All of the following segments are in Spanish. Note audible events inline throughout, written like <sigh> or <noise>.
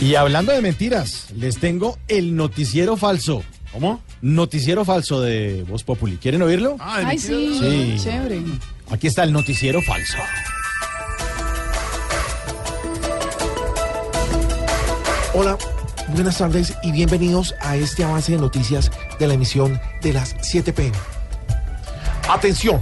Y hablando de mentiras, les tengo el noticiero falso. ¿Cómo? Noticiero falso de Voz Populi. ¿Quieren oírlo? Ah, Ay, sí, Sí. chévere. Aquí está el noticiero falso. Hola, buenas tardes y bienvenidos a este avance de noticias de la emisión de las 7 pm. Atención,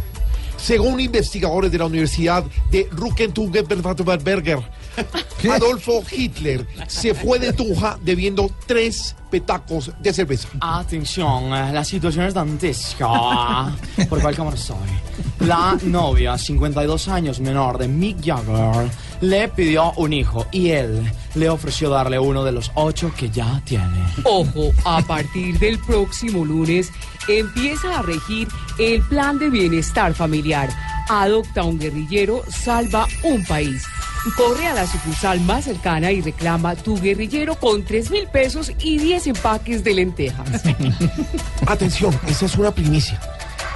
según investigadores de la Universidad de Ruckentungen-Berger, <laughs> Adolfo Hitler se fue de Tuja debiendo tres petacos de cerveza. Atención, eh, la situación es dantesca. <laughs> Por cuál cámara soy. La novia, 52 años menor de Mick Jagger, le pidió un hijo y él le ofreció darle uno de los ocho que ya tiene. Ojo, a partir del próximo lunes empieza a regir el plan de bienestar familiar. Adopta un guerrillero, salva un país. Corre a la sucursal más cercana y reclama tu guerrillero con 3 mil pesos y 10 empaques de lentejas. <laughs> Atención, esa es una primicia.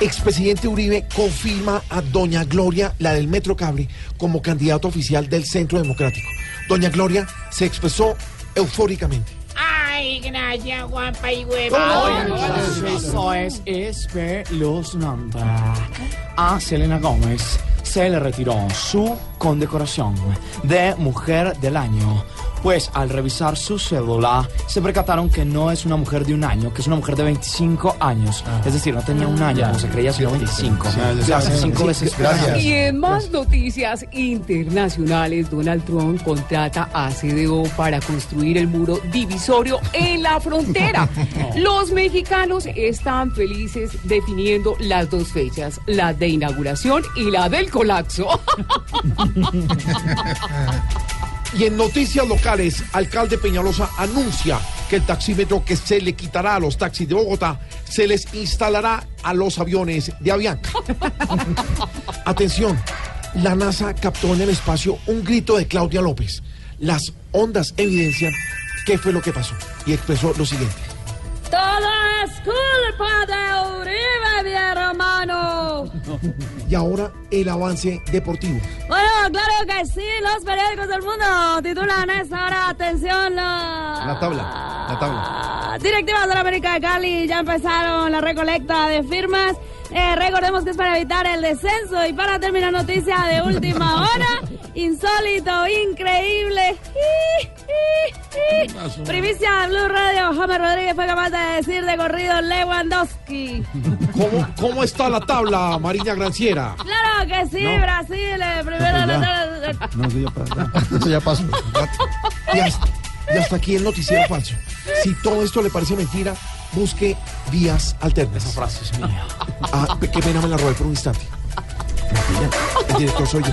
Expresidente Uribe confirma a Doña Gloria, la del Metrocable, como candidato oficial del Centro Democrático. Doña Gloria se expresó eufóricamente. Ay, gracias, guapa y hueva. Eso es espeluznante. A Selena Gómez se le retiró su condecoración de Mujer del Año. Pues al revisar su cédula se percataron que no es una mujer de un año, que es una mujer de 25 años. Es decir, no tenía un año como se creía, sino 25. O sea, cinco veces Gracias. Y en más noticias internacionales, Donald Trump contrata a CDO para construir el muro divisorio en la frontera. <laughs> Los mexicanos están felices definiendo las dos fechas, la de inauguración y la del colapso. <laughs> <laughs> Y en noticias locales, alcalde Peñalosa anuncia que el taxímetro que se le quitará a los taxis de Bogotá se les instalará a los aviones de Avianca. <laughs> Atención, la NASA captó en el espacio un grito de Claudia López. Las ondas evidencian qué fue lo que pasó y expresó lo siguiente. Todo es culpa de Uribe, mi hermano. Y ahora el avance deportivo. Claro que sí, los periódicos del mundo titulan a esta hora, atención, la... La tabla, la tabla. Directivas de la América de Cali ya empezaron la recolecta de firmas. Eh, recordemos que es para evitar el descenso y para terminar noticia de última <laughs> hora. Insólito, increíble. <laughs> Primicia Blue Radio, James Rodríguez fue capaz de decir de corrido Lewandowski. ¿Cómo, cómo está la tabla, Mariña Granciera? Claro que sí, Brasil, eh, No, eso ya, pa- eso ya pasó. Y hasta, y hasta aquí el noticiero falso. Si todo esto le parece mentira, busque vías alternas. Esa frase es mía. Ah, qué pena me la robé por un instante. Mentira, el director soy yo.